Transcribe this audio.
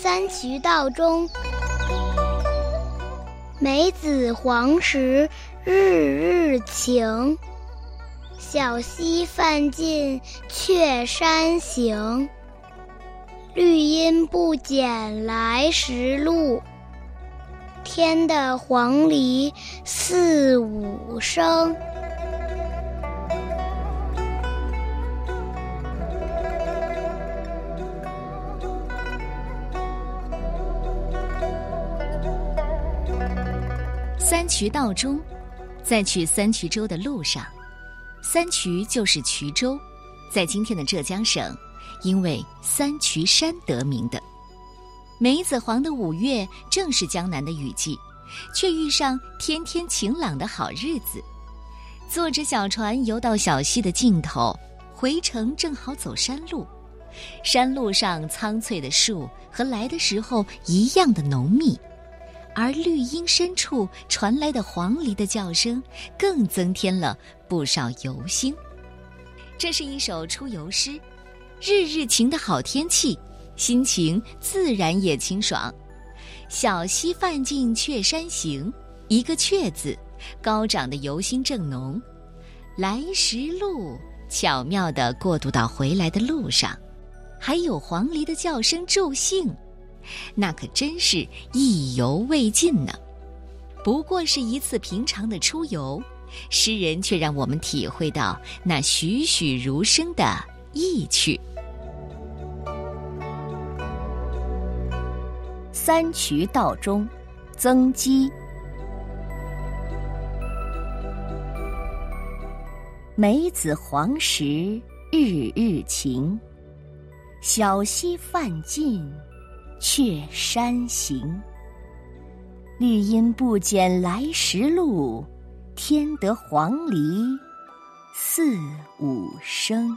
三衢道中，梅子黄时日日晴。小溪泛尽却山行。绿阴不减来时路。添得黄鹂四五声。三衢道中，在去三衢州的路上。三衢就是衢州，在今天的浙江省，因为三衢山得名的。梅子黄的五月正是江南的雨季，却遇上天天晴朗的好日子。坐着小船游到小溪的尽头，回程正好走山路。山路上苍翠的树和来的时候一样的浓密。而绿荫深处传来的黄鹂的叫声，更增添了不少游兴。这是一首出游诗，日日晴的好天气，心情自然也清爽。小溪泛尽却山行，一个“却”字，高涨的游心正浓。来时路巧妙地过渡到回来的路上，还有黄鹂的叫声助兴。那可真是意犹未尽呢。不过是一次平常的出游，诗人却让我们体会到那栩栩如生的意趣。三衢道中，曾几。梅子黄时日日晴，小溪泛尽。却山行，绿阴不减来时路，添得黄鹂四五声。